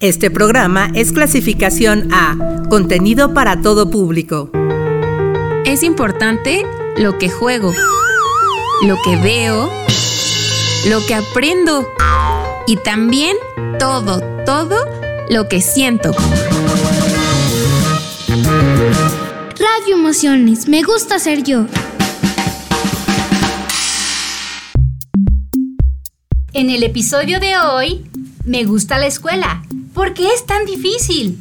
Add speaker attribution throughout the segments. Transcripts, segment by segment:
Speaker 1: Este programa es clasificación A, contenido para todo público.
Speaker 2: Es importante lo que juego, lo que veo, lo que aprendo y también todo, todo lo que siento.
Speaker 3: Radio Emociones, me gusta ser yo. En el episodio de hoy, me gusta la escuela. ¿Por qué es tan difícil?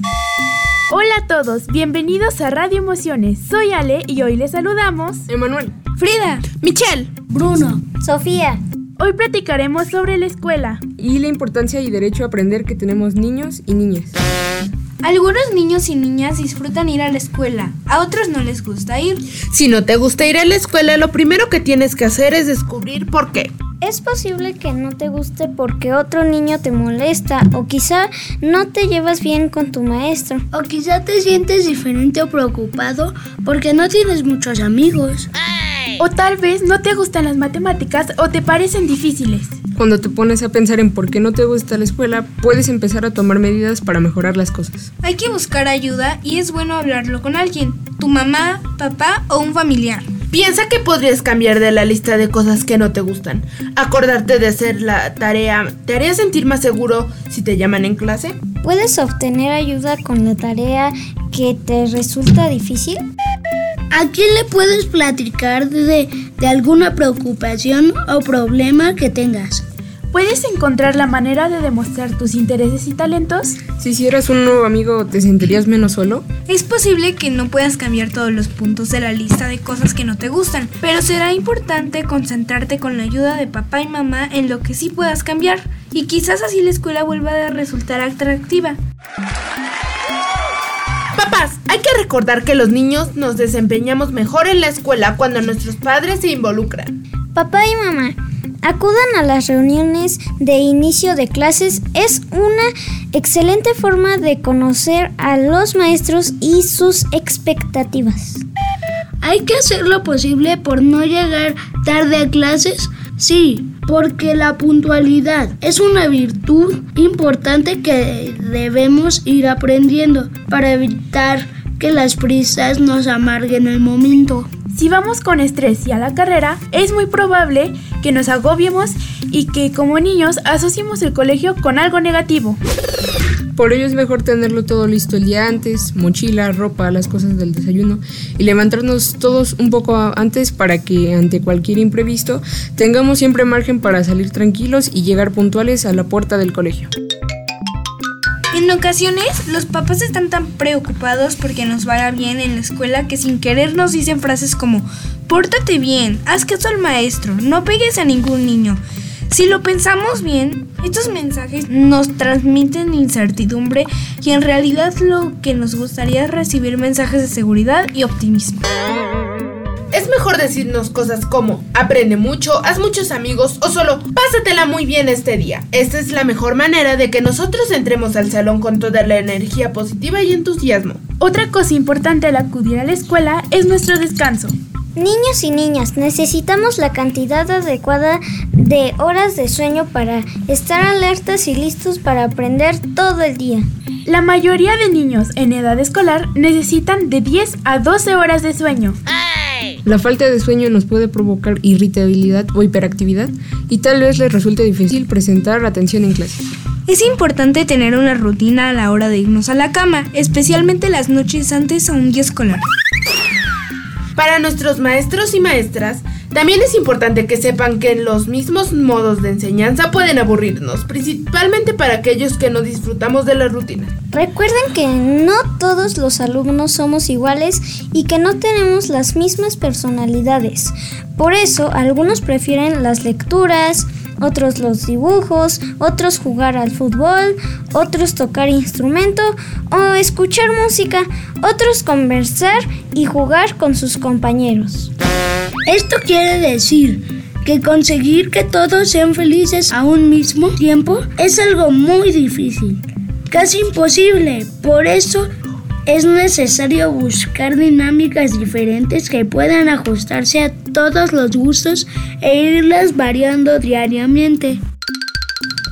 Speaker 4: Hola a todos, bienvenidos a Radio Emociones. Soy Ale y hoy les saludamos
Speaker 5: Emanuel,
Speaker 4: Frida,
Speaker 5: Michelle
Speaker 3: Bruno, Sofía.
Speaker 4: Hoy platicaremos sobre la escuela.
Speaker 5: y la importancia y derecho a aprender que tenemos niños y niñas.
Speaker 6: Algunos niños y niñas disfrutan ir a la escuela, a otros no les gusta ir.
Speaker 7: Si no te gusta ir a la escuela, lo primero que tienes que hacer es descubrir por qué.
Speaker 8: Es posible que no te guste porque otro niño te molesta o quizá no te llevas bien con tu maestro.
Speaker 9: O quizá te sientes diferente o preocupado porque no tienes muchos amigos.
Speaker 4: O tal vez no te gustan las matemáticas o te parecen difíciles.
Speaker 5: Cuando te pones a pensar en por qué no te gusta la escuela, puedes empezar a tomar medidas para mejorar las cosas.
Speaker 6: Hay que buscar ayuda y es bueno hablarlo con alguien, tu mamá, papá o un familiar.
Speaker 7: Piensa que podrías cambiar de la lista de cosas que no te gustan. Acordarte de hacer la tarea te haría sentir más seguro si te llaman en clase.
Speaker 8: ¿Puedes obtener ayuda con la tarea que te resulta difícil?
Speaker 9: ¿A quién le puedes platicar de, de alguna preocupación o problema que tengas?
Speaker 4: ¿Puedes encontrar la manera de demostrar tus intereses y talentos?
Speaker 5: Si hicieras un nuevo amigo, ¿te sentirías menos solo?
Speaker 6: Es posible que no puedas cambiar todos los puntos de la lista de cosas que no te gustan, pero será importante concentrarte con la ayuda de papá y mamá en lo que sí puedas cambiar, y quizás así la escuela vuelva a resultar atractiva.
Speaker 7: Papás, hay que recordar que los niños nos desempeñamos mejor en la escuela cuando nuestros padres se involucran.
Speaker 8: Papá y mamá, acudan a las reuniones de inicio de clases. Es una excelente forma de conocer a los maestros y sus expectativas.
Speaker 9: ¿Hay que hacer lo posible por no llegar tarde a clases? Sí, porque la puntualidad es una virtud importante que debemos ir aprendiendo para evitar que las prisas nos amarguen el momento.
Speaker 4: Si vamos con estrés y a la carrera, es muy probable que nos agobiemos y que como niños asociemos el colegio con algo negativo.
Speaker 5: Por ello es mejor tenerlo todo listo el día antes, mochila, ropa, las cosas del desayuno y levantarnos todos un poco antes para que ante cualquier imprevisto tengamos siempre margen para salir tranquilos y llegar puntuales a la puerta del colegio.
Speaker 6: En ocasiones, los papás están tan preocupados porque nos vaya bien en la escuela que sin querer nos dicen frases como, pórtate bien, haz caso al maestro, no pegues a ningún niño. Si lo pensamos bien, estos mensajes nos transmiten incertidumbre y en realidad lo que nos gustaría es recibir mensajes de seguridad y optimismo.
Speaker 7: Es mejor decirnos cosas como aprende mucho, haz muchos amigos o solo pásatela muy bien este día. Esta es la mejor manera de que nosotros entremos al salón con toda la energía positiva y entusiasmo.
Speaker 4: Otra cosa importante al acudir a la escuela es nuestro descanso.
Speaker 8: Niños y niñas, necesitamos la cantidad adecuada de horas de sueño para estar alertas y listos para aprender todo el día.
Speaker 4: La mayoría de niños en edad escolar necesitan de 10 a 12 horas de sueño.
Speaker 5: La falta de sueño nos puede provocar irritabilidad o hiperactividad y tal vez les resulte difícil presentar atención en clase.
Speaker 6: Es importante tener una rutina a la hora de irnos a la cama, especialmente las noches antes a un día escolar.
Speaker 7: Para nuestros maestros y maestras, también es importante que sepan que los mismos modos de enseñanza pueden aburrirnos, principalmente para aquellos que no disfrutamos de la rutina.
Speaker 8: Recuerden que no todos los alumnos somos iguales y que no tenemos las mismas personalidades. Por eso, algunos prefieren las lecturas, otros los dibujos, otros jugar al fútbol, otros tocar instrumento o escuchar música, otros conversar y jugar con sus compañeros.
Speaker 9: Esto quiere decir que conseguir que todos sean felices a un mismo tiempo es algo muy difícil, casi imposible. Por eso es necesario buscar dinámicas diferentes que puedan ajustarse a todos los gustos e irlas variando diariamente.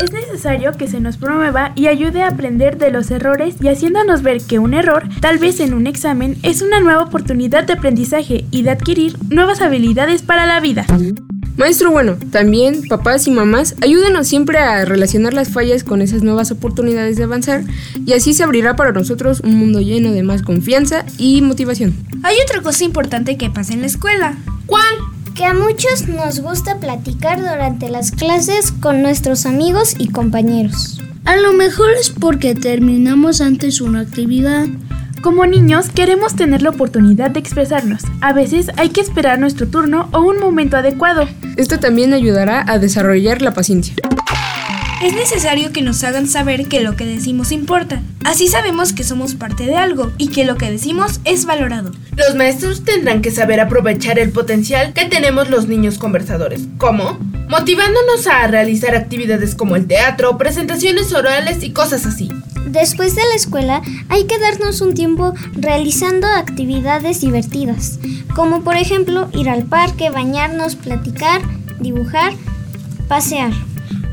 Speaker 4: Es necesario que se nos promueva y ayude a aprender de los errores y haciéndonos ver que un error, tal vez en un examen, es una nueva oportunidad de aprendizaje y de adquirir nuevas habilidades para la vida.
Speaker 5: Maestro, bueno, también papás y mamás, ayúdenos siempre a relacionar las fallas con esas nuevas oportunidades de avanzar y así se abrirá para nosotros un mundo lleno de más confianza y motivación.
Speaker 6: Hay otra cosa importante que pasa en la escuela.
Speaker 7: ¿Cuál?
Speaker 8: Que a muchos nos gusta platicar durante las clases con nuestros amigos y compañeros.
Speaker 9: A lo mejor es porque terminamos antes una actividad.
Speaker 4: Como niños queremos tener la oportunidad de expresarnos. A veces hay que esperar nuestro turno o un momento adecuado.
Speaker 5: Esto también ayudará a desarrollar la paciencia.
Speaker 6: Es necesario que nos hagan saber que lo que decimos importa. Así sabemos que somos parte de algo y que lo que decimos es valorado.
Speaker 7: Los maestros tendrán que saber aprovechar el potencial que tenemos los niños conversadores. ¿Cómo? Motivándonos a realizar actividades como el teatro, presentaciones orales y cosas así.
Speaker 8: Después de la escuela hay que darnos un tiempo realizando actividades divertidas, como por ejemplo ir al parque, bañarnos, platicar, dibujar, pasear.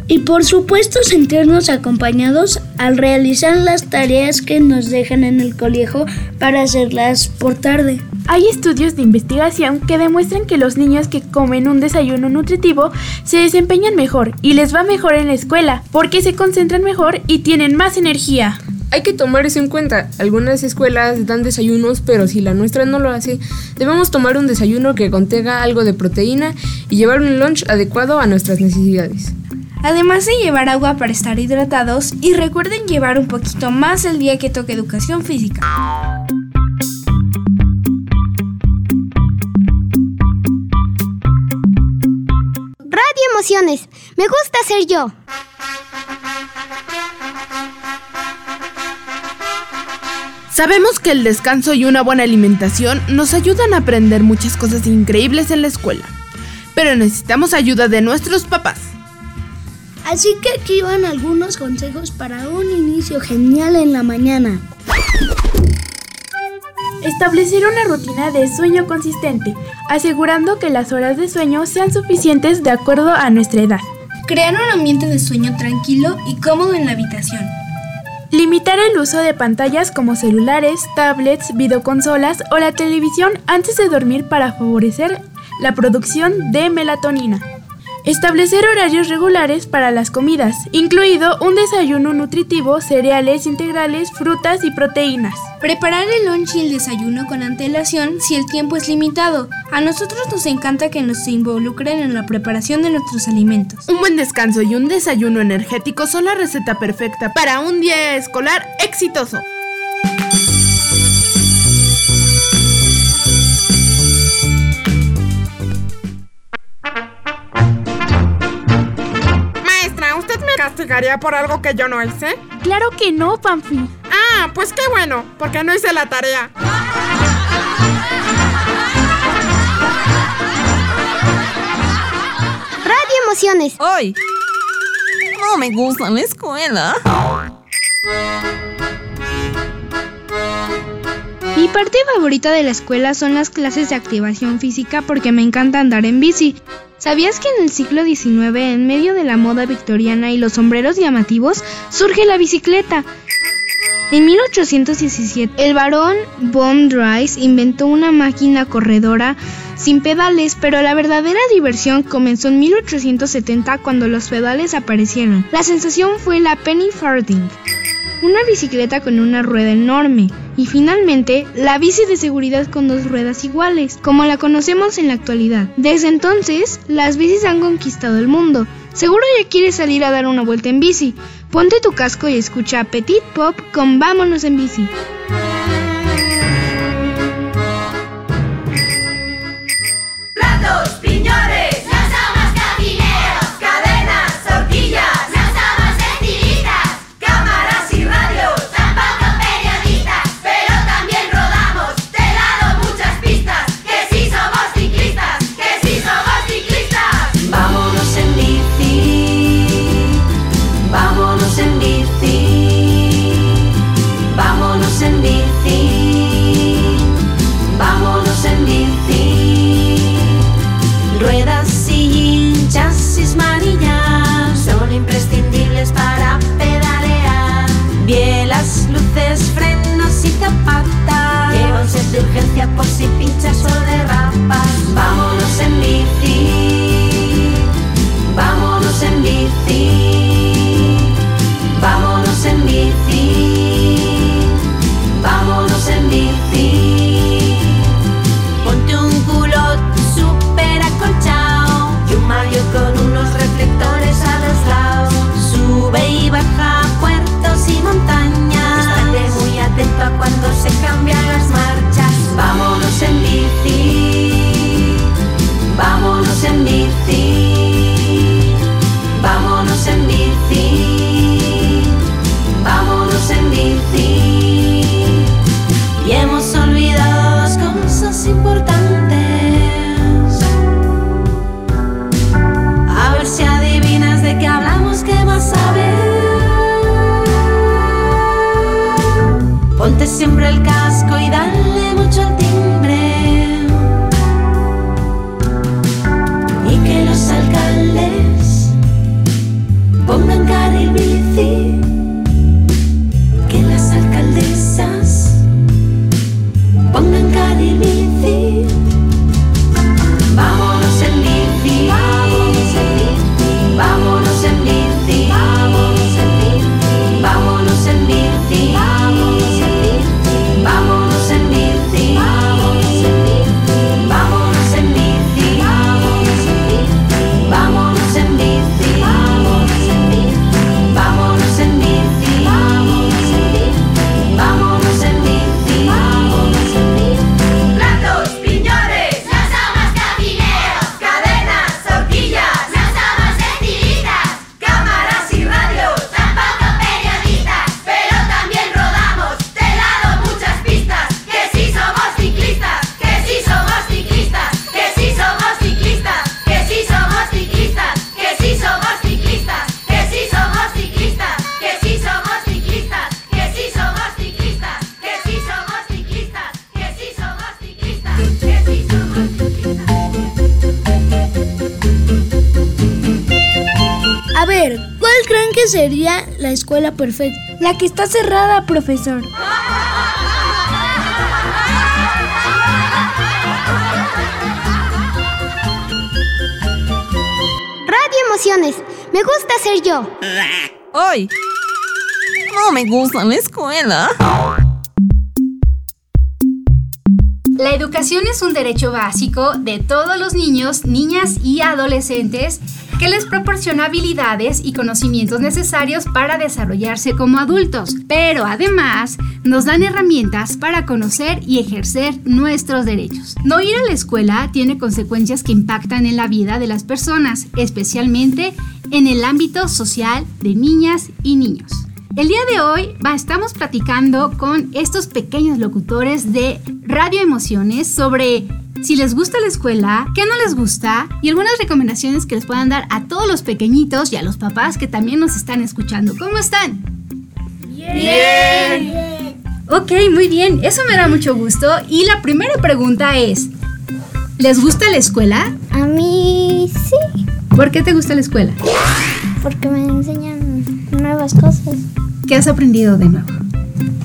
Speaker 9: Y por supuesto sentirnos acompañados al realizar las tareas que nos dejan en el colegio para hacerlas por tarde.
Speaker 4: Hay estudios de investigación que demuestran que los niños que comen un desayuno nutritivo se desempeñan mejor y les va mejor en la escuela porque se concentran mejor y tienen más energía.
Speaker 5: Hay que tomar eso en cuenta. Algunas escuelas dan desayunos, pero si la nuestra no lo hace, debemos tomar un desayuno que contenga algo de proteína y llevar un lunch adecuado a nuestras necesidades.
Speaker 6: Además de llevar agua para estar hidratados y recuerden llevar un poquito más el día que toque educación física.
Speaker 8: Radio Emociones. Me gusta ser yo.
Speaker 7: Sabemos que el descanso y una buena alimentación nos ayudan a aprender muchas cosas increíbles en la escuela, pero necesitamos ayuda de nuestros papás.
Speaker 9: Así que aquí van algunos consejos para un inicio genial en la mañana.
Speaker 4: Establecer una rutina de sueño consistente, asegurando que las horas de sueño sean suficientes de acuerdo a nuestra edad.
Speaker 6: Crear un ambiente de sueño tranquilo y cómodo en la habitación.
Speaker 4: Limitar el uso de pantallas como celulares, tablets, videoconsolas o la televisión antes de dormir para favorecer la producción de melatonina. Establecer horarios regulares para las comidas, incluido un desayuno nutritivo, cereales integrales, frutas y proteínas.
Speaker 6: Preparar el lunch y el desayuno con antelación si el tiempo es limitado. A nosotros nos encanta que nos involucren en la preparación de nuestros alimentos.
Speaker 7: Un buen descanso y un desayuno energético son la receta perfecta para un día escolar exitoso.
Speaker 10: Castigaría por algo que yo no hice?
Speaker 4: Claro que no, Pamfi.
Speaker 10: Ah, pues qué bueno, porque no hice la tarea.
Speaker 8: Radio Emociones.
Speaker 1: Hoy. No me gusta la escuela.
Speaker 6: Mi parte favorita de la escuela son las clases de activación física porque me encanta andar en bici. ¿Sabías que en el siglo XIX, en medio de la moda victoriana y los sombreros llamativos, surge la bicicleta? En 1817, el barón von Dries inventó una máquina corredora sin pedales, pero la verdadera diversión comenzó en 1870 cuando los pedales aparecieron. La sensación fue la penny farthing, una bicicleta con una rueda enorme, y finalmente la bici de seguridad con dos ruedas iguales, como la conocemos en la actualidad. Desde entonces, las bicis han conquistado el mundo. Seguro ya quieres salir a dar una vuelta en bici. Ponte tu casco y escucha Petit Pop con Vámonos en bici.
Speaker 11: Por si pinchas o derrapas. Vámonos en bici,
Speaker 9: sería la escuela perfecta?
Speaker 6: La que está cerrada, profesor.
Speaker 12: Radio Emociones. Me gusta ser yo.
Speaker 13: Hoy. No me gusta la escuela.
Speaker 3: La educación es un derecho básico de todos los niños, niñas y adolescentes que les proporciona habilidades y conocimientos necesarios para desarrollarse como adultos, pero además nos dan herramientas para conocer y ejercer nuestros derechos. No ir a la escuela tiene consecuencias que impactan en la vida de las personas, especialmente en el ámbito social de niñas y niños. El día de hoy va, estamos platicando con estos pequeños locutores de Radio Emociones sobre si les gusta la escuela, qué no les gusta y algunas recomendaciones que les puedan dar a todos los pequeñitos y a los papás que también nos están escuchando. ¿Cómo están?
Speaker 10: Bien.
Speaker 3: Ok, muy bien, eso me da mucho gusto. Y la primera pregunta es, ¿les gusta la escuela?
Speaker 8: A mí sí,
Speaker 3: ¿Por qué te gusta la escuela?
Speaker 8: porque me enseñan nuevas cosas.
Speaker 3: ¿Qué has aprendido de nuevo?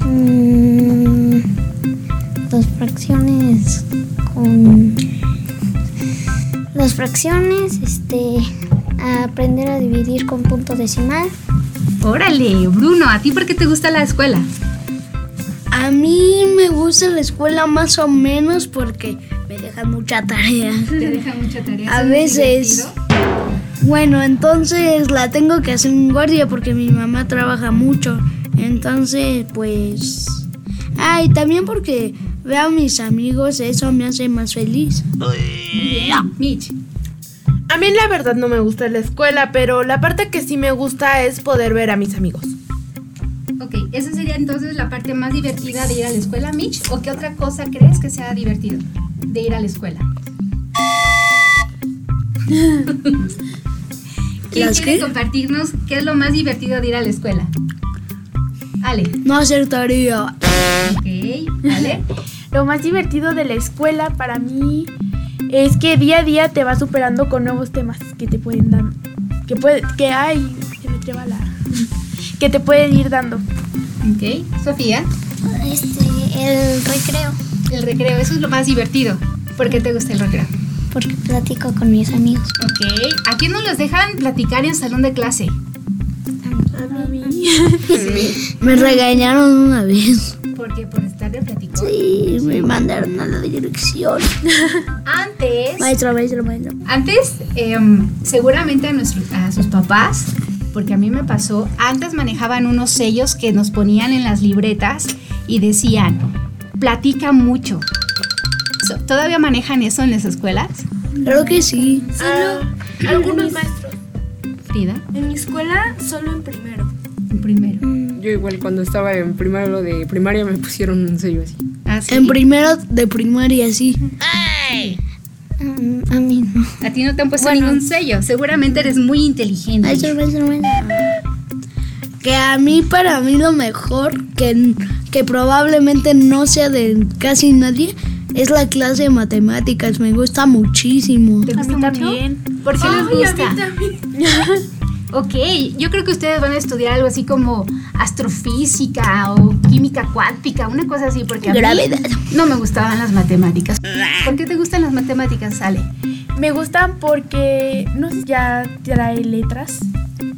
Speaker 8: Mm, las fracciones con las fracciones, este, a aprender a dividir con punto decimal.
Speaker 3: Órale, Bruno, ¿a ti por qué te gusta la escuela?
Speaker 9: A mí me gusta la escuela más o menos porque me dejan mucha tarea.
Speaker 3: Te deja mucha tarea.
Speaker 9: A
Speaker 3: ¿es muy
Speaker 9: veces. Bueno, entonces la tengo que hacer en guardia porque mi mamá trabaja mucho. Entonces, pues... Ay, también porque veo a mis amigos, eso me hace más feliz.
Speaker 7: A mí la verdad no me gusta la escuela, pero la parte que sí me gusta es poder ver a mis amigos.
Speaker 3: Ok, esa sería entonces la parte más divertida de ir a la escuela, Mitch. ¿O qué otra cosa crees que sea divertido de ir a la escuela? ¿Quién
Speaker 9: ¿Las
Speaker 3: quiere
Speaker 9: qué?
Speaker 3: compartirnos qué es lo más divertido de ir a la escuela? Ale.
Speaker 9: No hacer tarea.
Speaker 3: Ok, Ale.
Speaker 4: Lo más divertido de la escuela para mí es que día a día te vas superando con nuevos temas que te pueden dar. Que puede, que hay, se me traba la. Que te pueden ir dando.
Speaker 3: Ok. Sofía.
Speaker 8: Este, el recreo.
Speaker 3: El recreo, eso es lo más divertido. ¿Por qué te gusta el recreo?
Speaker 8: Porque platico con mis amigos.
Speaker 3: Ok. ¿A quién no los dejan platicar en salón de clase?
Speaker 9: Me regañaron una vez.
Speaker 3: ¿Por qué? ¿Por estar de platicón?
Speaker 9: Sí, me mandaron a la dirección.
Speaker 3: Antes.
Speaker 9: Maestro, maestro, maestro.
Speaker 3: Antes, em, seguramente a, nuestros, a sus papás, porque a mí me pasó, antes manejaban unos sellos que nos ponían en las libretas y decían, platica mucho. ¿Todavía manejan eso en las escuelas?
Speaker 9: Creo que sí.
Speaker 7: Algunos maestros.
Speaker 3: Frida,
Speaker 6: En mi escuela, solo en primero.
Speaker 3: en primero.
Speaker 5: Yo igual cuando estaba en primero de primaria me pusieron un sello así.
Speaker 3: Ah, sí.
Speaker 9: En primero de primaria, sí.
Speaker 8: Mm, a mí no.
Speaker 3: A ti no te han puesto ningún sello. Seguramente eres muy inteligente.
Speaker 9: Maestro. Que a mí, para mí, lo mejor, que, que probablemente no sea de casi nadie, es la clase de matemáticas. Me gusta muchísimo.
Speaker 3: ¿Te gusta mucho? ¿Por qué les gusta? ok, yo creo que ustedes van a estudiar algo así como astrofísica o química cuántica, una cosa así, porque a mí
Speaker 9: Gravedad.
Speaker 3: no me gustaban las matemáticas. ¿Por qué te gustan las matemáticas, Ale?
Speaker 4: Me gustan porque no sé, ya trae letras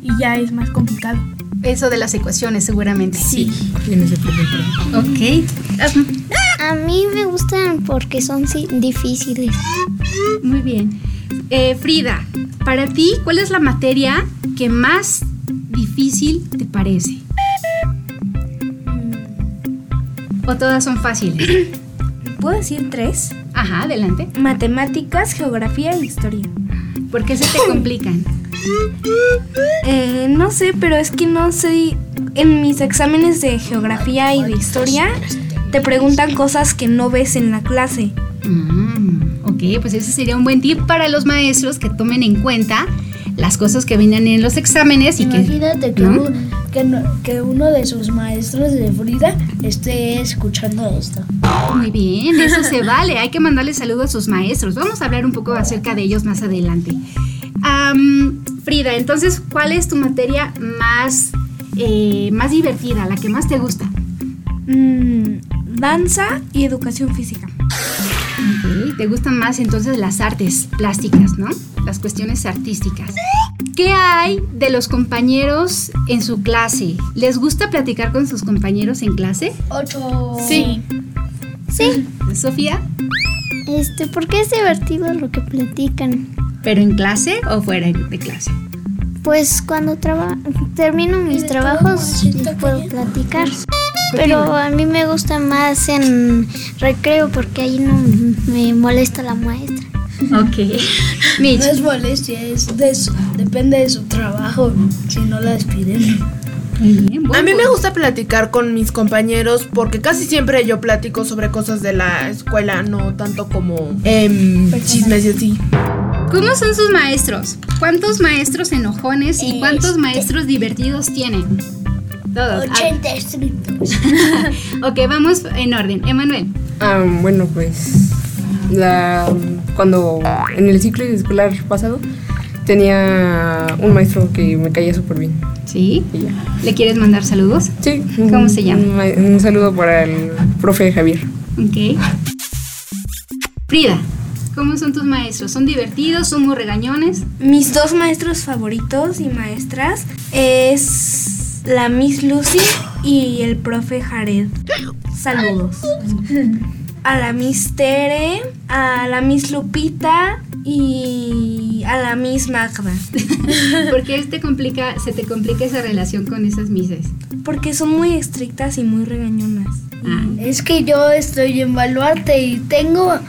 Speaker 4: y ya es más complicado.
Speaker 3: Eso de las ecuaciones, seguramente.
Speaker 4: Sí.
Speaker 5: Tienes el problema.
Speaker 3: Ok.
Speaker 8: A mí me gustan porque son difíciles.
Speaker 3: Muy bien. Eh, Frida, para ti, ¿cuál es la materia que más difícil te parece? ¿O todas son fáciles?
Speaker 6: ¿Puedo decir tres?
Speaker 3: Ajá, adelante.
Speaker 6: Matemáticas, geografía e historia.
Speaker 3: ¿Por qué se te complican?
Speaker 6: Eh, no sé, pero es que no sé. En mis exámenes de geografía y de historia te preguntan cosas que no ves en la clase.
Speaker 3: Mm, ok, pues ese sería un buen tip para los maestros que tomen en cuenta las cosas que vienen en los exámenes y que...
Speaker 9: Imagínate que,
Speaker 3: ¿no?
Speaker 9: uno, que, no- que uno de sus maestros de Frida esté escuchando esto.
Speaker 3: Muy bien, eso se vale. Hay que mandarle saludos a sus maestros. Vamos a hablar un poco acerca de ellos más adelante. Frida, entonces, ¿cuál es tu materia más, eh, más divertida, la que más te gusta?
Speaker 6: Mm, danza y educación física.
Speaker 3: Ok, Te gustan más entonces las artes plásticas, ¿no? Las cuestiones artísticas. ¿Qué hay de los compañeros en su clase? ¿Les gusta platicar con sus compañeros en clase?
Speaker 9: Ocho.
Speaker 7: Sí.
Speaker 8: Sí,
Speaker 3: Sofía,
Speaker 8: este, porque es divertido lo que platican.
Speaker 3: ¿pero en clase o fuera de clase?
Speaker 8: Pues cuando traba termino mis trabajos puedo platicar. Pero a mí me gusta más en recreo porque ahí no me molesta la maestra.
Speaker 3: Ok. Mitch,
Speaker 9: No es molestia, es de su- depende de su trabajo, si no la despiden.
Speaker 3: bien.
Speaker 7: A mí me gusta platicar con mis compañeros porque casi siempre yo platico sobre cosas de la escuela, no tanto como em, chismes y así.
Speaker 3: ¿Cómo son sus maestros? ¿Cuántos maestros enojones y cuántos maestros divertidos tienen? Todos. Ah,
Speaker 9: 80 estrictos.
Speaker 3: ok, vamos en orden. Emanuel.
Speaker 5: Ah, bueno, pues la, cuando en el ciclo escolar pasado tenía un maestro que me caía súper bien.
Speaker 3: ¿Sí? ¿Le quieres mandar saludos?
Speaker 5: Sí.
Speaker 3: ¿Cómo se llama?
Speaker 5: Un, un saludo para el profe Javier.
Speaker 3: Ok. Frida, ¿cómo son tus maestros? ¿Son divertidos? ¿Son muy regañones?
Speaker 6: Mis dos maestros favoritos y maestras es la Miss Lucy y el profe Jared. Saludos. A la Miss Tere, a la Miss Lupita y a la Miss Magda.
Speaker 3: ¿Por qué te complica, se te complica esa relación con esas mises?
Speaker 6: Porque son muy estrictas y muy regañonas.
Speaker 3: Ah,
Speaker 9: Es que yo estoy en Baluarte y tengo.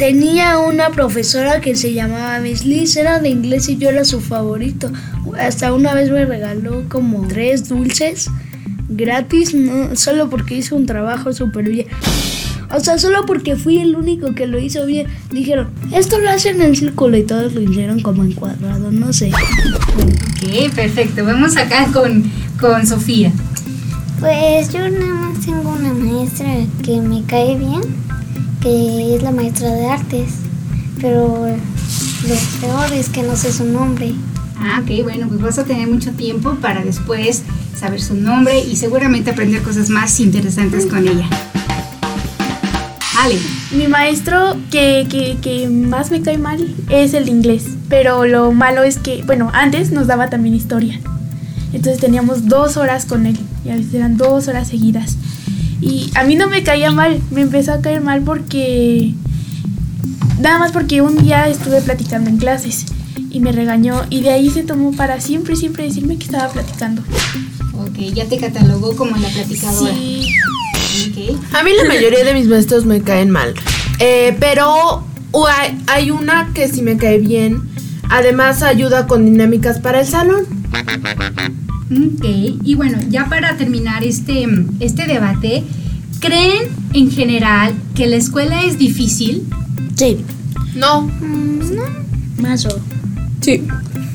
Speaker 9: Tenía una profesora que se llamaba Miss Liz, era de inglés y yo era su favorito. Hasta una vez me regaló como tres dulces gratis, no, solo porque hizo un trabajo súper bien. O sea, solo porque fui el único que lo hizo bien. Dijeron, esto lo hacen en círculo y todos lo hicieron como en cuadrado, no sé.
Speaker 3: ok, perfecto. Vamos acá con, con Sofía.
Speaker 8: Pues yo nada más tengo una maestra que me cae bien, que es la maestra de artes. Pero lo peor es que no sé su nombre.
Speaker 3: Ah, ok, bueno, pues vas a tener mucho tiempo para después saber su nombre y seguramente aprender cosas más interesantes con ella. Ale.
Speaker 4: Mi maestro que, que, que más me cae mal es el de inglés, pero lo malo es que, bueno, antes nos daba también historia. Entonces teníamos dos horas con él y a veces eran dos horas seguidas. Y a mí no me caía mal, me empezó a caer mal porque... Nada más porque un día estuve platicando en clases y me regañó y de ahí se tomó para siempre, siempre decirme que estaba platicando.
Speaker 3: Ok, ya te catalogó como la platicadora.
Speaker 4: Sí.
Speaker 3: Ok.
Speaker 7: A mí la mayoría de mis maestros me caen mal. Eh, pero hay una que sí me cae bien. Además ayuda con dinámicas para el salón.
Speaker 3: Ok, y bueno, ya para terminar este, este debate, ¿creen en general que la escuela es difícil?
Speaker 14: Sí.
Speaker 7: No.
Speaker 14: Más o.
Speaker 5: Sí.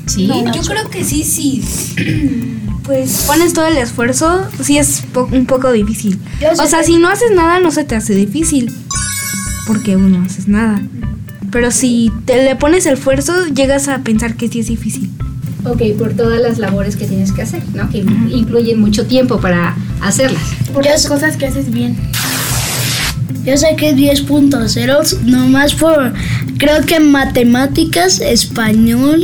Speaker 3: Sí.
Speaker 6: Yo creo que sí, sí. Pues pones todo el esfuerzo, sí es po- un poco difícil. O sea,
Speaker 14: que-
Speaker 6: si no haces nada, no se te hace difícil. Porque uno no haces nada. Pero si te le pones el esfuerzo, llegas a pensar que sí es difícil.
Speaker 3: Ok, por todas las labores que tienes que hacer, ¿no? Que incluyen mucho tiempo para hacerlas.
Speaker 4: Por las cosas que haces bien.
Speaker 14: Yo sé que 10.0, nomás por, creo que matemáticas, español,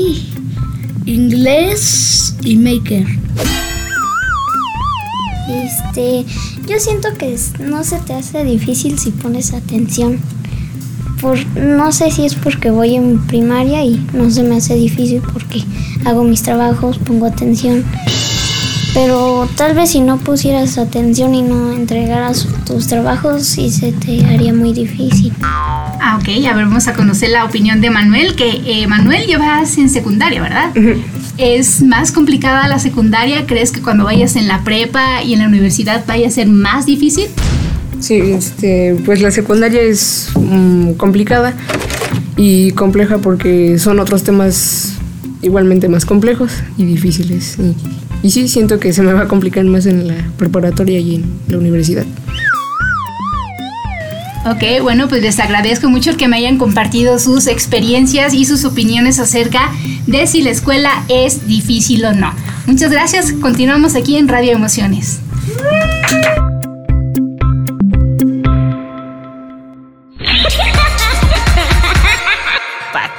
Speaker 14: inglés y maker.
Speaker 8: Este, yo siento que no se te hace difícil si pones atención. Por, no sé si es porque voy en primaria y no se me hace difícil porque hago mis trabajos, pongo atención. Pero tal vez si no pusieras atención y no entregaras tus trabajos, sí se te haría muy difícil.
Speaker 3: Ah, ok, a ver, vamos a conocer la opinión de Manuel, que eh, Manuel llevas en secundaria, ¿verdad? ¿Es más complicada la secundaria? ¿Crees que cuando vayas en la prepa y en la universidad vaya a ser más difícil?
Speaker 5: Sí, este, pues la secundaria es mm, complicada y compleja porque son otros temas igualmente más complejos y difíciles. Y, y sí, siento que se me va a complicar más en la preparatoria y en la universidad.
Speaker 3: Ok, bueno, pues les agradezco mucho que me hayan compartido sus experiencias y sus opiniones acerca de si la escuela es difícil o no. Muchas gracias, continuamos aquí en Radio Emociones.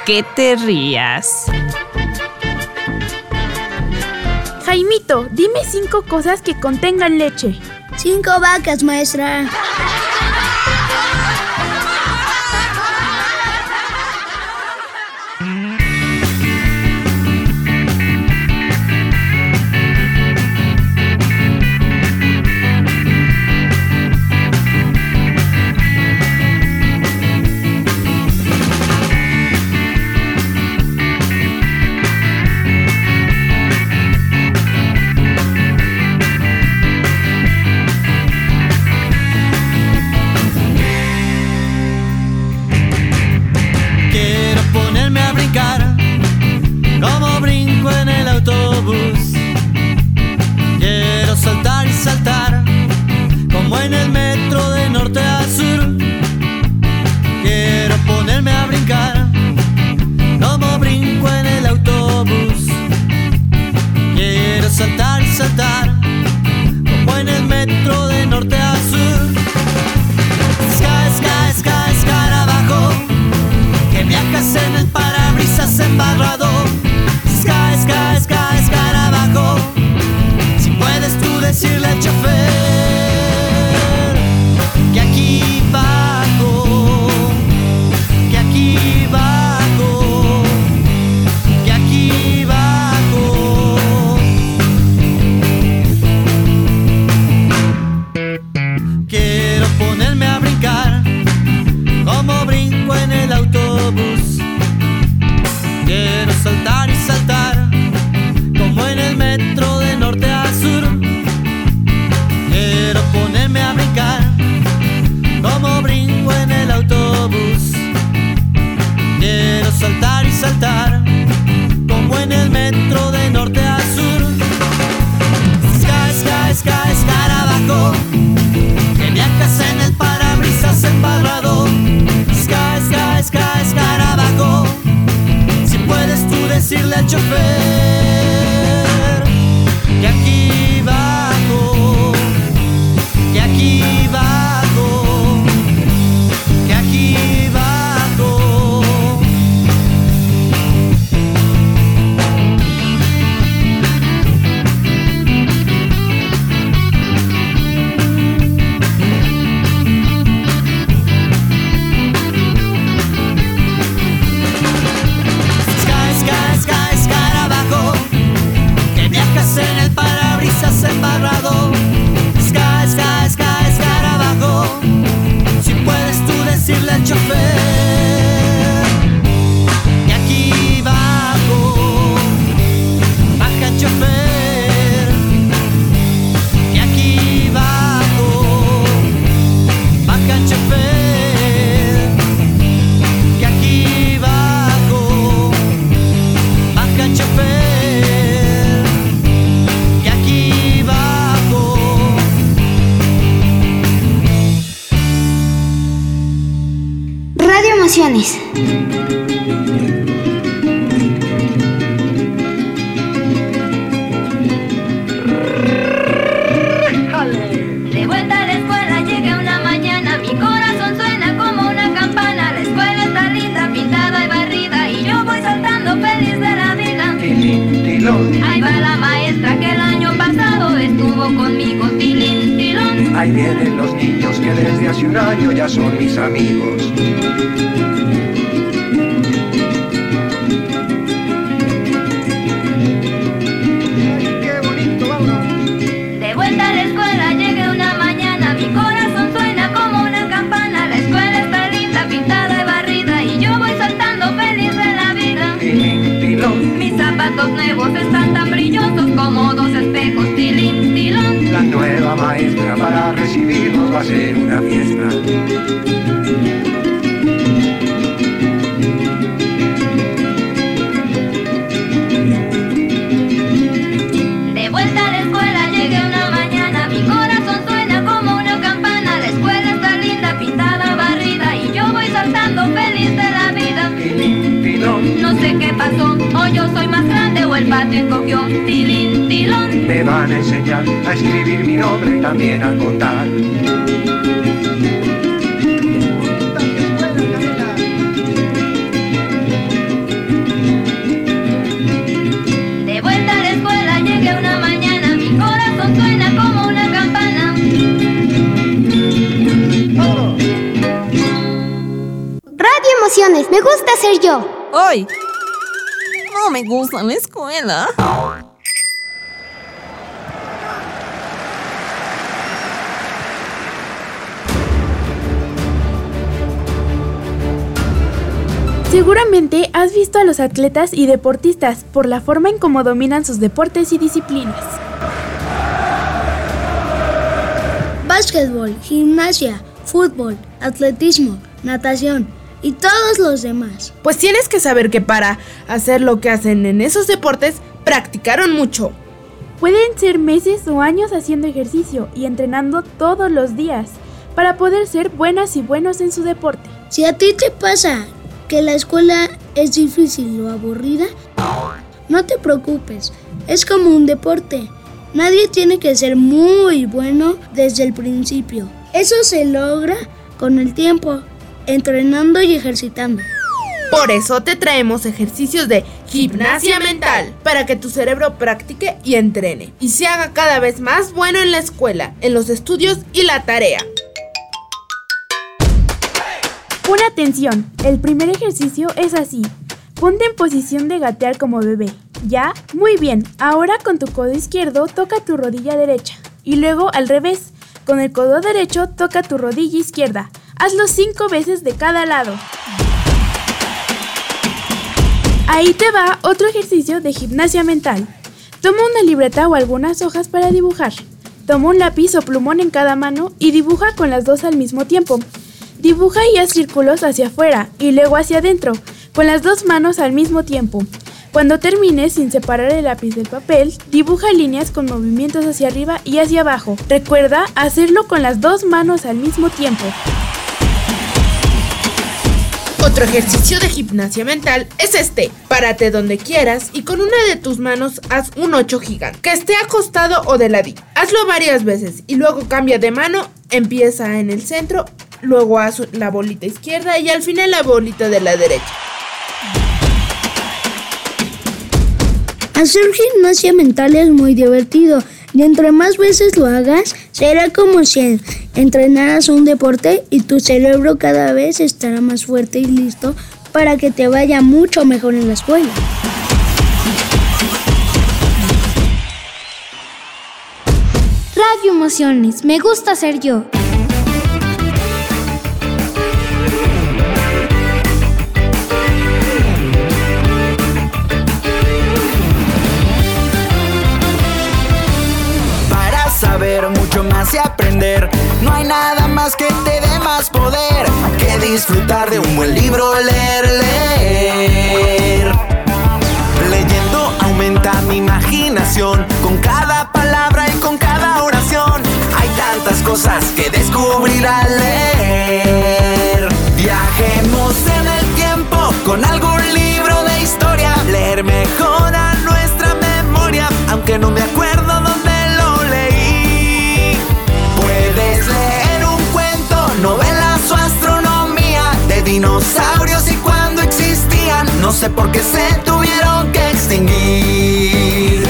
Speaker 15: Qué te rías?
Speaker 4: Jaimito, dime cinco cosas que contengan leche.
Speaker 14: Cinco vacas, maestra.
Speaker 16: Decirle al chofer
Speaker 17: vida. Ahí va la maestra que el año pasado estuvo conmigo, tilín, tilón.
Speaker 18: Ahí vienen los niños que desde hace un año ya son mis amigos.
Speaker 17: A
Speaker 18: ser una fiesta.
Speaker 17: De vuelta a la escuela llegué una mañana, mi corazón suena como una campana. La escuela está linda, pintada, barrida y yo voy saltando feliz de la vida. No sé qué pasó, o yo soy más grande o el patio encogió, tilín, tilón.
Speaker 18: Me van a enseñar a escribir mi nombre y también a contar.
Speaker 6: Me gusta ser yo.
Speaker 13: Hoy. No me gusta la escuela.
Speaker 4: Seguramente has visto a los atletas y deportistas por la forma en cómo dominan sus deportes y disciplinas.
Speaker 9: Básquetbol, gimnasia, fútbol, atletismo, natación y todos los demás.
Speaker 7: Pues tienes que saber que para hacer lo que hacen en esos deportes, practicaron mucho.
Speaker 4: Pueden ser meses o años haciendo ejercicio y entrenando todos los días para poder ser buenas y buenos en su deporte.
Speaker 9: Si a ti te pasa que la escuela es difícil o aburrida, no te preocupes, es como un deporte. Nadie tiene que ser muy bueno desde el principio. Eso se logra con el tiempo, entrenando y ejercitando.
Speaker 7: Por eso te traemos ejercicios de gimnasia mental, para que tu cerebro practique y entrene, y se haga cada vez más bueno en la escuela, en los estudios y la tarea.
Speaker 4: Pon atención, el primer ejercicio es así. Ponte en posición de gatear como bebé. ¿Ya? Muy bien, ahora con tu codo izquierdo toca tu rodilla derecha. Y luego al revés, con el codo derecho toca tu rodilla izquierda. Hazlo cinco veces de cada lado. Ahí te va otro ejercicio de gimnasia mental. Toma una libreta o algunas hojas para dibujar. Toma un lápiz o plumón en cada mano y dibuja con las dos al mismo tiempo. Dibuja y haz círculos hacia afuera y luego hacia adentro, con las dos manos al mismo tiempo. Cuando termines sin separar el lápiz del papel, dibuja líneas con movimientos hacia arriba y hacia abajo. Recuerda hacerlo con las dos manos al mismo tiempo.
Speaker 7: Otro ejercicio de gimnasia mental es este. Párate donde quieras y con una de tus manos haz un 8 gigante, que esté acostado o de ladito. Hazlo varias veces y luego cambia de mano, empieza en el centro, luego haz la bolita izquierda y al final la bolita de la derecha.
Speaker 9: Hacer gimnasia mental es muy divertido y entre más veces lo hagas, será como si entrenaras un deporte y tu cerebro cada vez estará más fuerte y listo para que te vaya mucho mejor en la escuela.
Speaker 6: Radio Emociones. Me gusta ser yo.
Speaker 19: Aprender, no hay nada más que te dé más poder que disfrutar de un buen libro, leer, leer. Leyendo aumenta mi imaginación con cada palabra y con cada oración. Hay tantas cosas que descubrir al leer. Viajemos en con algún libro de historia. Leer mejora nuestra memoria, aunque no me acuerdo dónde sé por qué se tuvieron que extinguir.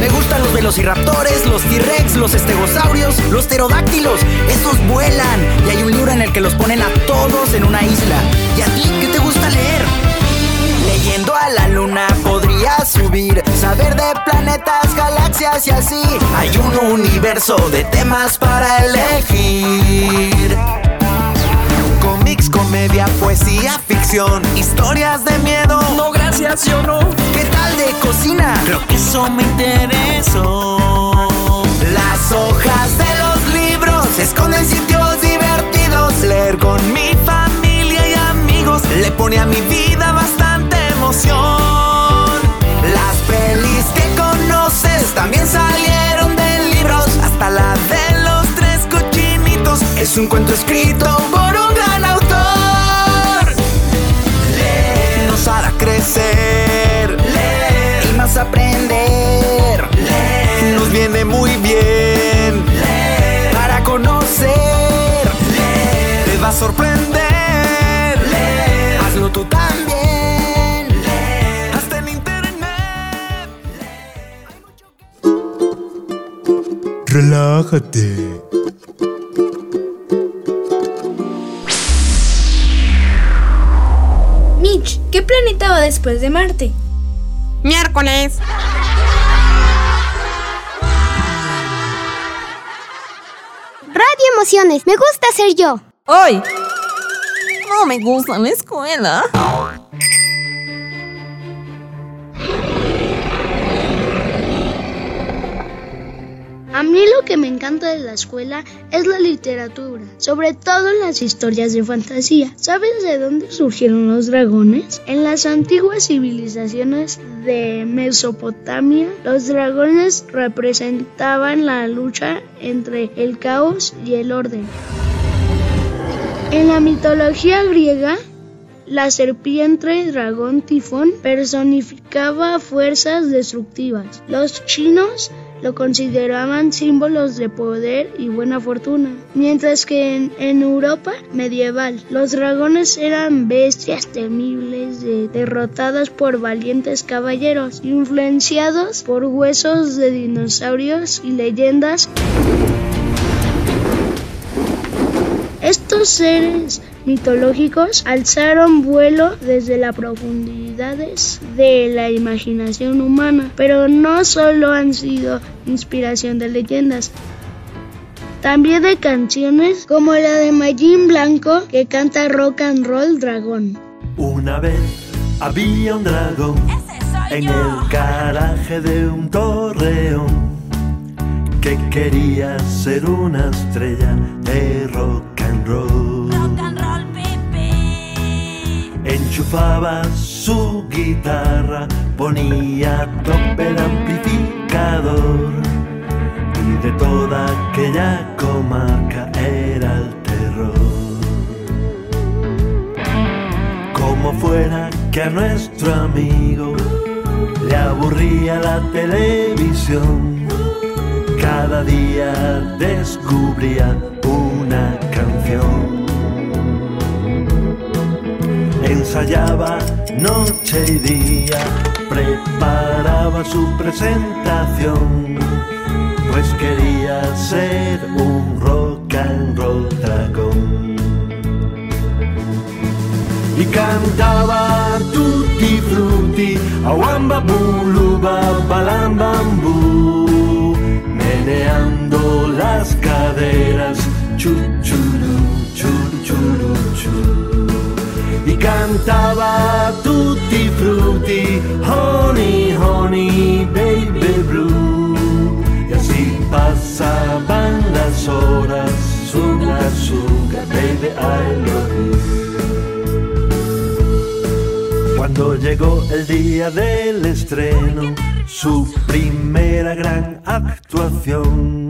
Speaker 19: Me gustan los velociraptores, los T-Rex, los estegosaurios, los pterodáctilos. Esos vuelan. Y hay un libro en el que los ponen a todos en una isla. ¿Y a ti qué te gusta leer? Leyendo a la luna podría subir, saber de planetas, galaxias y así. Hay un universo de temas para elegir. Cómics, comedia, poesía, ficción, historias de miedo. No, gracias, yo no. ¿Qué tal de cocina? Creo que eso me interesó. Las hojas de los libros se esconden sitios divertidos. Leer con mi familia y amigos le pone a mi vida bastante emoción. Las pelis que conoces también salieron de libros. Hasta la de los tres cochinitos es un cuento escrito
Speaker 20: Relájate.
Speaker 6: Mitch, ¿qué planeta va después de Marte?
Speaker 10: Miércoles.
Speaker 12: Radio Emociones, me gusta ser yo.
Speaker 13: Hoy. No me gusta la escuela.
Speaker 9: A mí lo que me encanta de la escuela es la literatura, sobre todo las historias de fantasía. ¿Sabes de dónde surgieron los dragones? En las antiguas civilizaciones de Mesopotamia, los dragones representaban la lucha entre el caos y el orden. En la mitología griega, la serpiente dragón tifón personificaba fuerzas destructivas. Los chinos lo consideraban símbolos de poder y buena fortuna, mientras que en, Europa medieval los dragones eran bestias temibles de- derrotadas por valientes caballeros, influenciados por huesos de dinosaurios y leyendas Estos seres mitológicos alzaron vuelo desde las profundidades de la imaginación humana, pero no solo han sido inspiración de leyendas, también de canciones como la de Mayín Blanco que canta Rock and Roll Dragón.
Speaker 21: Una vez había un dragón en el garaje de un torreón que quería ser una estrella de rock and roll. Enchufaba su guitarra, ponía tope el amplificador y de toda aquella comarca era el terror. Como fuera que a nuestro amigo le aburría la televisión, cada día descubría una canción. Ensayaba noche y día, preparaba su presentación, pues quería ser un rock and roll dragón. Y cantaba tutti frutti, awamba buluba balam bambú, meneando las caderas, chuchuru, churu, churu, churu. Y cantaba tutti frutti, honey, honey, baby blue. Y así pasaban las horas, suga, suga, baby, I love you. Cuando llegó el día del estreno, su primera gran actuación,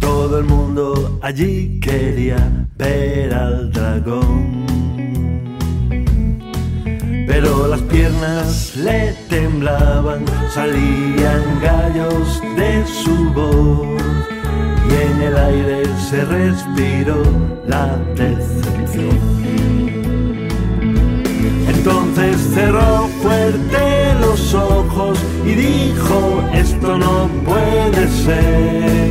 Speaker 21: todo el mundo allí quería ver al dragón. pero las piernas le temblaban, salían gallos de su voz y en el aire se respiró la decepción. Entonces cerró fuerte los ojos y dijo, esto no puede ser.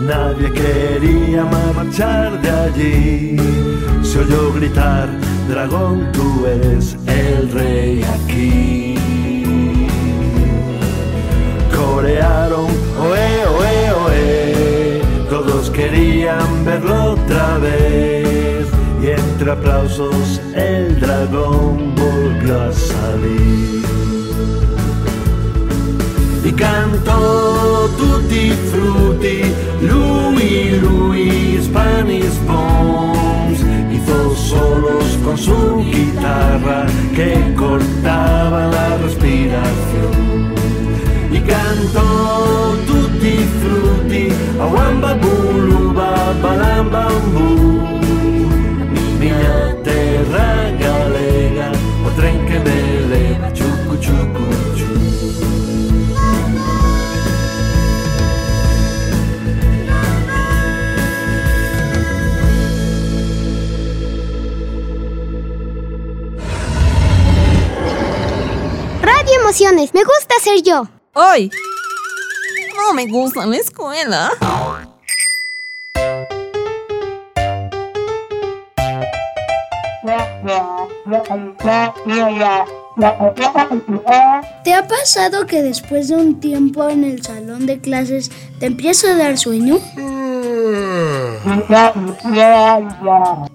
Speaker 21: Nadie quería marchar de allí. Se oyó gritar, dragón, tú eres el rey aquí. Corearon, oe, oe, oe, todos querían verlo otra vez. Y entre aplausos el dragón volvió a salir canto tutti frutti, lui, lui, Spanish Bones, hizo solos con su guitarra que cortaba la respiración. Y cantó tutti frutti, awamba buluba,
Speaker 12: bambu, Emociones, me gusta ser yo.
Speaker 13: Hoy. No me gusta la escuela.
Speaker 9: ¿Te ha pasado que después de un tiempo en el salón de clases te empieza a dar sueño?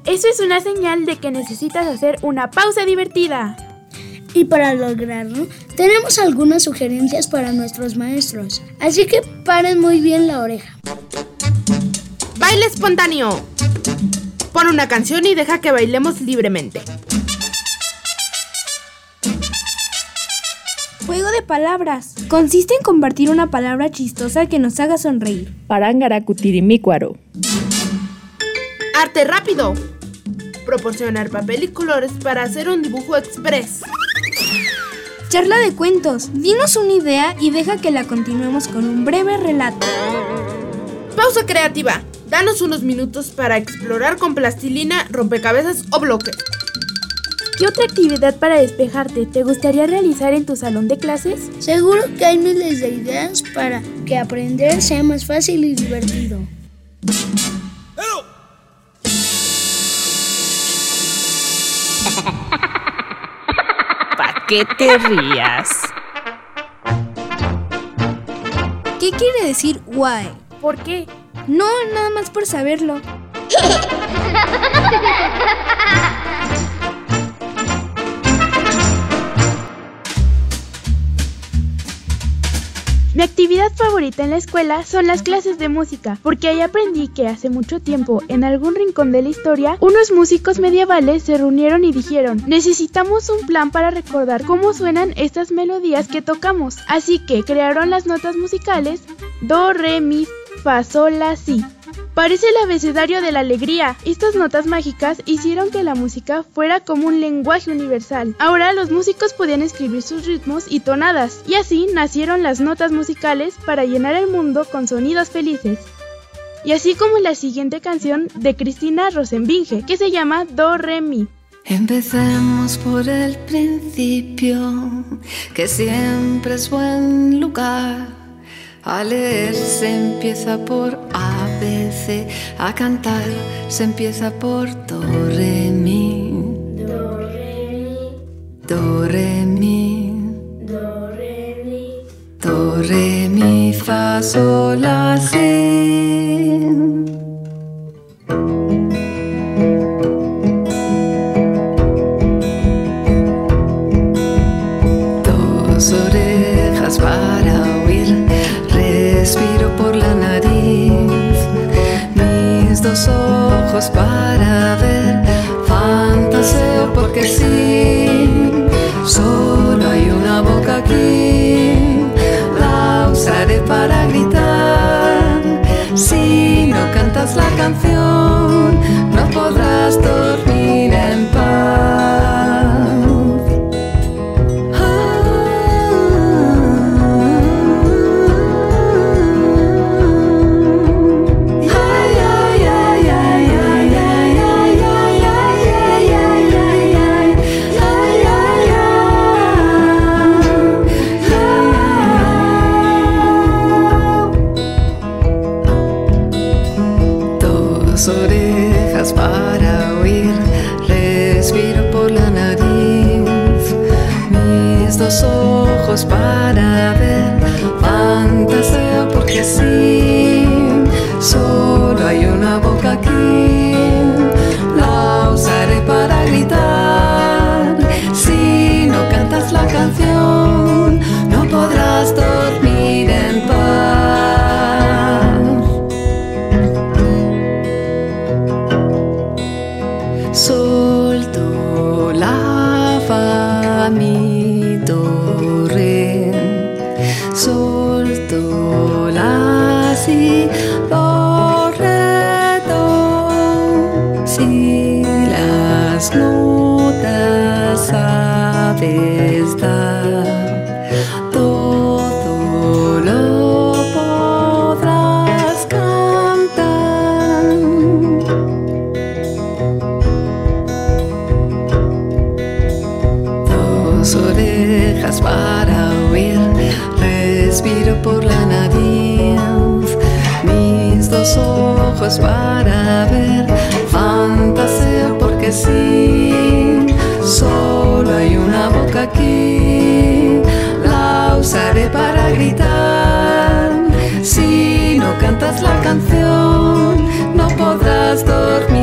Speaker 4: Eso es una señal de que necesitas hacer una pausa divertida.
Speaker 9: Y para lograrlo, tenemos algunas sugerencias para nuestros maestros. Así que paren muy bien la oreja.
Speaker 7: Baile espontáneo. Pon una canción y deja que bailemos libremente.
Speaker 6: Juego de palabras. Consiste en convertir una palabra chistosa que nos haga sonreír.
Speaker 20: Parangaracutirimícuaro.
Speaker 7: Arte rápido. Proporcionar papel y colores para hacer un dibujo express.
Speaker 6: Charla de cuentos. Dinos una idea y deja que la continuemos con un breve relato.
Speaker 7: Pausa creativa. Danos unos minutos para explorar con plastilina, rompecabezas o bloques.
Speaker 4: ¿Qué otra actividad para despejarte te gustaría realizar en tu salón de clases?
Speaker 9: Seguro que hay miles de ideas para que aprender sea más fácil y divertido.
Speaker 13: ¿Para qué te rías?
Speaker 6: ¿Qué quiere decir why?
Speaker 4: ¿Por qué?
Speaker 6: No, nada más por saberlo.
Speaker 4: Mi actividad favorita en la escuela son las clases de música, porque ahí aprendí que hace mucho tiempo, en algún rincón de la historia, unos músicos medievales se reunieron y dijeron, necesitamos un plan para recordar cómo suenan estas melodías que tocamos. Así que crearon las notas musicales Do, Re, Mi, Fa, Sol, La, Si. Parece el abecedario de la alegría. Estas notas mágicas hicieron que la música fuera como un lenguaje universal. Ahora los músicos podían escribir sus ritmos y tonadas, y así nacieron las notas musicales para llenar el mundo con sonidos felices. Y así como la siguiente canción de Cristina Rosenbinge, que se llama Do Re Mi.
Speaker 22: Empecemos por el principio, que siempre es buen lugar. A leer se empieza por A, B, C, a cantar se empieza por Do, Re, Mi. Do, Re, Mi. Do, Re, Mi, Fa, Sol, La, Si. Do, so, para ver, fantaseo porque sí, solo hay una boca aquí, la usaré para gritar, si no cantas la canción. Cantas la canción, no podrás dormir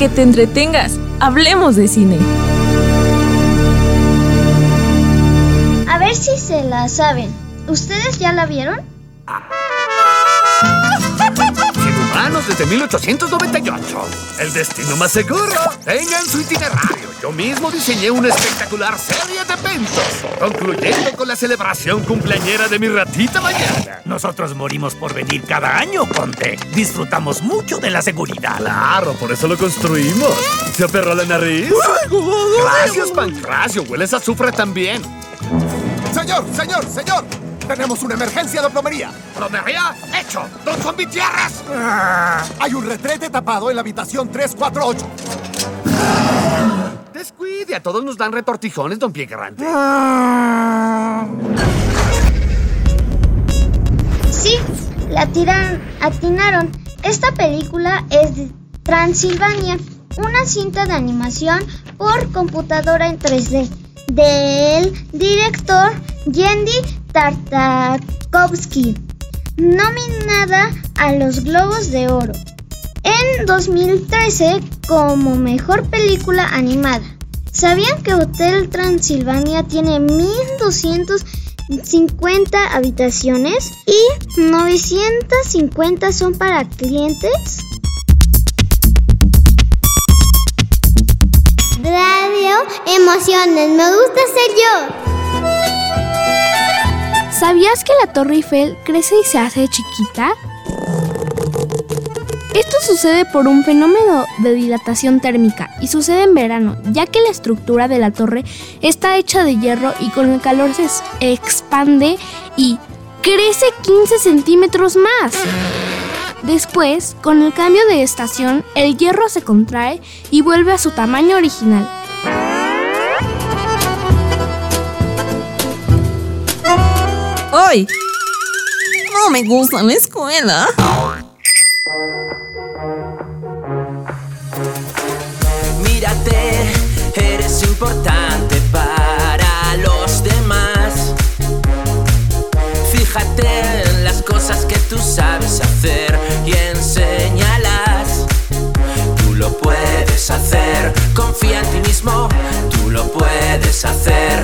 Speaker 20: que te entretengas, hablemos de cine.
Speaker 8: A ver si se la saben. ¿Ustedes ya la vieron?
Speaker 23: Humanos desde 1898. El destino más seguro. Tengan su itinerario. Yo mismo diseñé una espectacular serie de eventos, concluyendo con la celebración cumpleañera de mi ratita mañana.
Speaker 24: Nosotros morimos por venir cada año, Conte. Disfrutamos mucho de la seguridad.
Speaker 23: Claro, por eso lo construimos. ¿Se aperró la nariz? Gracias, Pancracio. Hueles a azufre también.
Speaker 25: Señor, señor, señor. Tenemos una emergencia de plomería.
Speaker 23: ¿Plomería? ¡Hecho! ¡Don Zombie Tierras!
Speaker 25: Hay un retrete tapado en la habitación 348.
Speaker 23: Descuide, a todos nos dan retortijones, don Pie Grande.
Speaker 8: Sí, la tiran, atinaron. Esta película es de Transilvania, una cinta de animación por computadora en 3D del director Yendi Tartakovsky, nominada a los Globos de Oro en 2013 como mejor película animada. ¿Sabían que Hotel Transilvania tiene 1250 habitaciones y 950 son para clientes?
Speaker 26: Radio Emociones. Me gusta ser yo.
Speaker 6: ¿Sabías que la Torre Eiffel crece y se hace chiquita? Esto sucede por un fenómeno de dilatación térmica y sucede en verano, ya que la estructura de la torre está hecha de hierro y con el calor se expande y crece 15 centímetros más. Después, con el cambio de estación, el hierro se contrae y vuelve a su tamaño original.
Speaker 13: Hoy no me gusta la escuela.
Speaker 14: Importante para los demás. Fíjate en las cosas que tú sabes hacer y enséñalas. Tú lo puedes hacer, confía en ti mismo. Tú lo puedes hacer,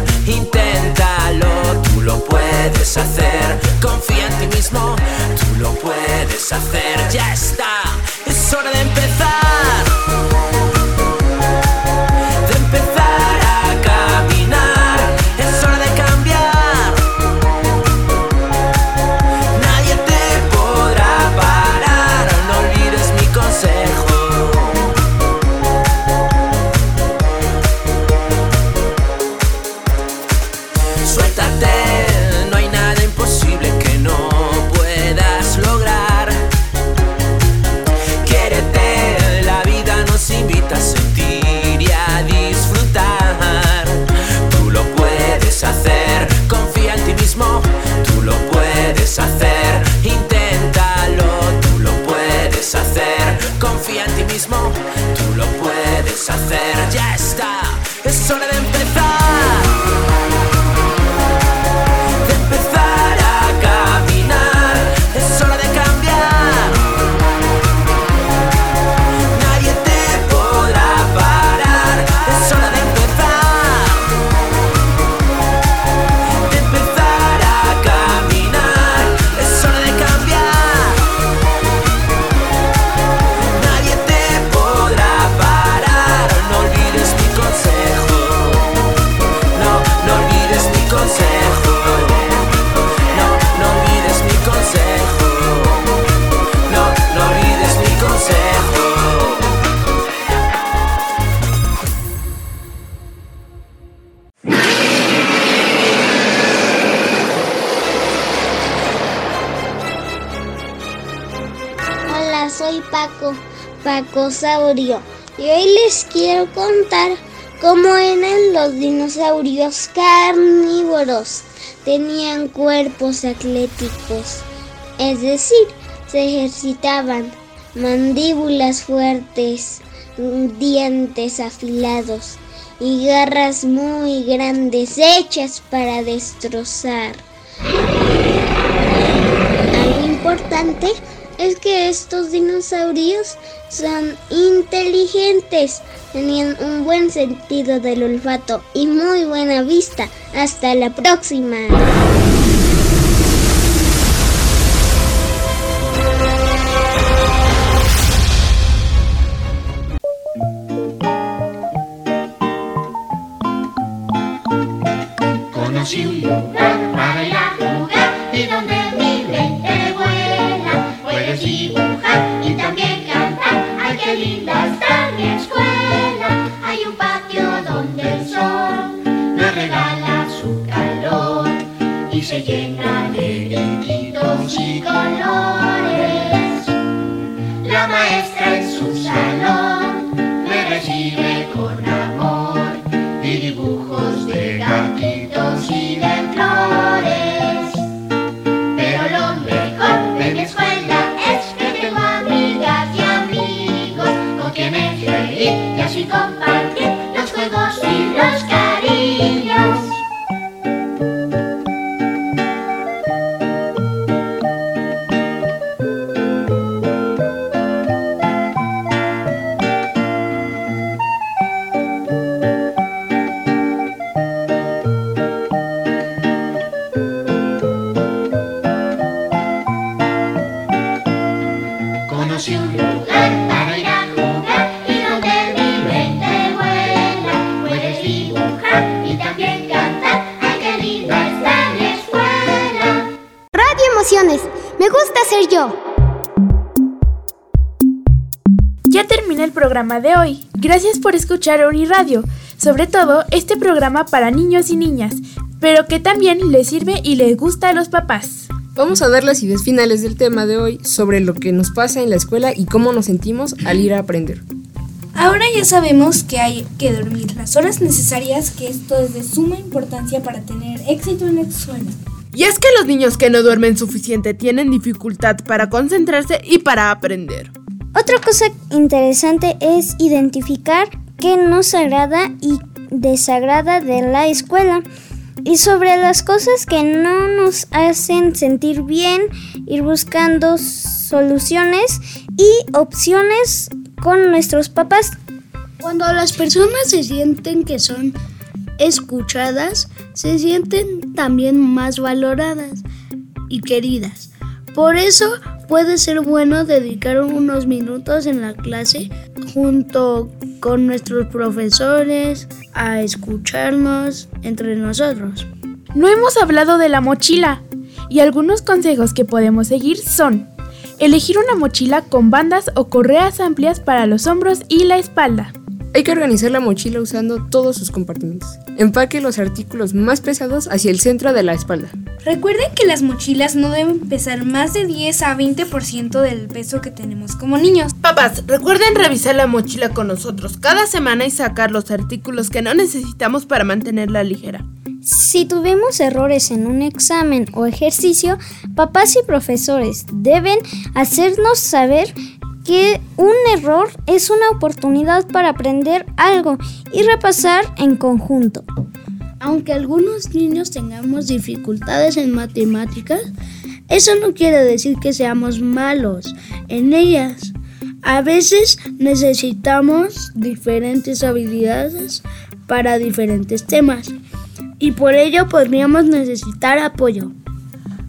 Speaker 27: soy Paco, Pacosaurio, y hoy les quiero contar cómo eran los dinosaurios carnívoros. Tenían cuerpos atléticos, es decir, se ejercitaban, mandíbulas fuertes, dientes afilados y garras muy grandes hechas para destrozar. Algo importante es que estos dinosaurios son inteligentes, tenían un buen sentido del olfato y muy buena vista. Hasta la próxima.
Speaker 4: Programa de hoy. Gracias por escuchar Uniradio, sobre todo este programa para niños y niñas, pero que también les sirve y les gusta a los papás.
Speaker 5: Vamos a dar las ideas finales del tema de hoy sobre lo que nos pasa en la escuela y cómo nos sentimos al ir a aprender.
Speaker 6: Ahora ya sabemos que hay que dormir las horas necesarias, que esto es de suma importancia para tener éxito en la escuela.
Speaker 7: Y es que los niños que no duermen suficiente tienen dificultad para concentrarse y para aprender.
Speaker 27: Otra cosa interesante es identificar qué nos agrada y desagrada de la escuela. Y sobre las cosas que no nos hacen sentir bien, ir buscando soluciones y opciones con nuestros papás.
Speaker 9: Cuando las personas se sienten que son escuchadas, se sienten también más valoradas y queridas. Por eso puede ser bueno dedicar unos minutos en la clase junto con nuestros profesores a escucharnos entre nosotros.
Speaker 4: No hemos hablado de la mochila y algunos consejos que podemos seguir son elegir una mochila con bandas o correas amplias para los hombros y la espalda.
Speaker 5: Hay que organizar la mochila usando todos sus compartimentos. Empaque los artículos más pesados hacia el centro de la espalda.
Speaker 6: Recuerden que las mochilas no deben pesar más de 10 a 20% del peso que tenemos como niños.
Speaker 7: Papás, recuerden revisar la mochila con nosotros cada semana y sacar los artículos que no necesitamos para mantenerla ligera.
Speaker 27: Si tuvimos errores en un examen o ejercicio, papás y profesores deben hacernos saber
Speaker 8: que un error es una oportunidad para aprender algo y repasar en conjunto.
Speaker 9: Aunque algunos niños tengamos dificultades en matemáticas, eso no quiere decir que seamos malos en ellas. A veces necesitamos diferentes habilidades para diferentes temas y por ello podríamos necesitar apoyo.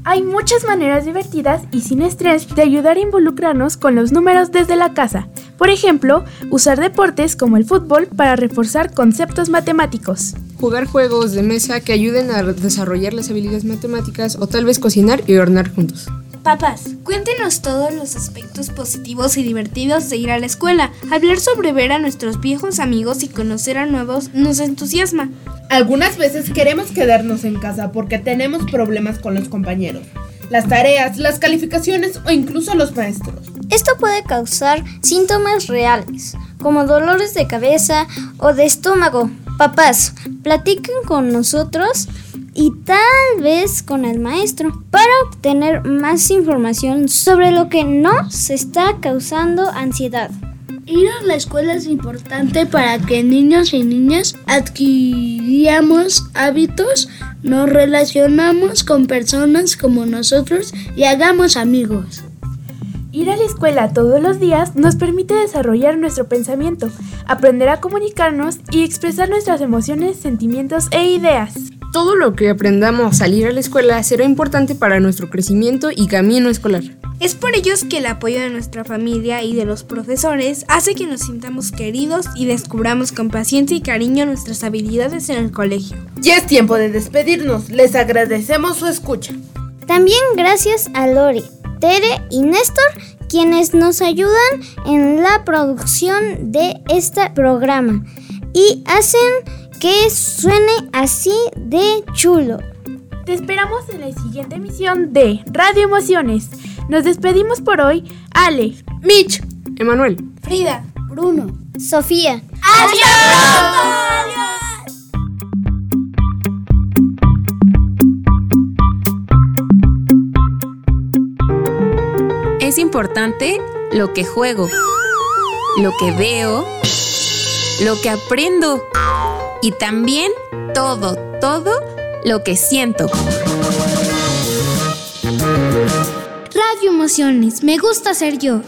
Speaker 4: Hay muchas maneras divertidas y sin estrés de ayudar a involucrarnos con los números desde la casa. Por ejemplo, usar deportes como el fútbol para reforzar conceptos matemáticos.
Speaker 5: Jugar juegos de mesa que ayuden a desarrollar las habilidades matemáticas o tal vez cocinar y hornear juntos.
Speaker 6: Papás, cuéntenos todos los aspectos positivos y divertidos de ir a la escuela. Hablar sobre ver a nuestros viejos amigos y conocer a nuevos nos entusiasma.
Speaker 7: Algunas veces queremos quedarnos en casa porque tenemos problemas con los compañeros, las tareas, las calificaciones o incluso los maestros.
Speaker 8: Esto puede causar síntomas reales, como dolores de cabeza o de estómago. Papás, platiquen con nosotros y tal vez con el maestro para obtener más información sobre lo que no se está causando ansiedad.
Speaker 9: Ir a la escuela es importante para que niños y niñas adquiramos hábitos, nos relacionamos con personas como nosotros y hagamos amigos.
Speaker 4: Ir a la escuela todos los días nos permite desarrollar nuestro pensamiento, aprender a comunicarnos y expresar nuestras emociones, sentimientos e ideas.
Speaker 5: Todo lo que aprendamos al ir a la escuela será importante para nuestro crecimiento y camino escolar.
Speaker 6: Es por ellos que el apoyo de nuestra familia y de los profesores hace que nos sintamos queridos y descubramos con paciencia y cariño nuestras habilidades en el colegio.
Speaker 7: Ya es tiempo de despedirnos. Les agradecemos su escucha.
Speaker 8: También gracias a Lori, Tere y Néstor, quienes nos ayudan en la producción de este programa y hacen que suene así de chulo.
Speaker 4: Te esperamos en la siguiente emisión de Radio Emociones. Nos despedimos por hoy. Ale,
Speaker 5: Mitch, Emanuel,
Speaker 6: Frida,
Speaker 9: Bruno,
Speaker 8: Sofía.
Speaker 28: Es importante lo que juego, lo que veo, lo que aprendo y también todo, todo lo que siento.
Speaker 29: Radio Emociones, me gusta ser yo.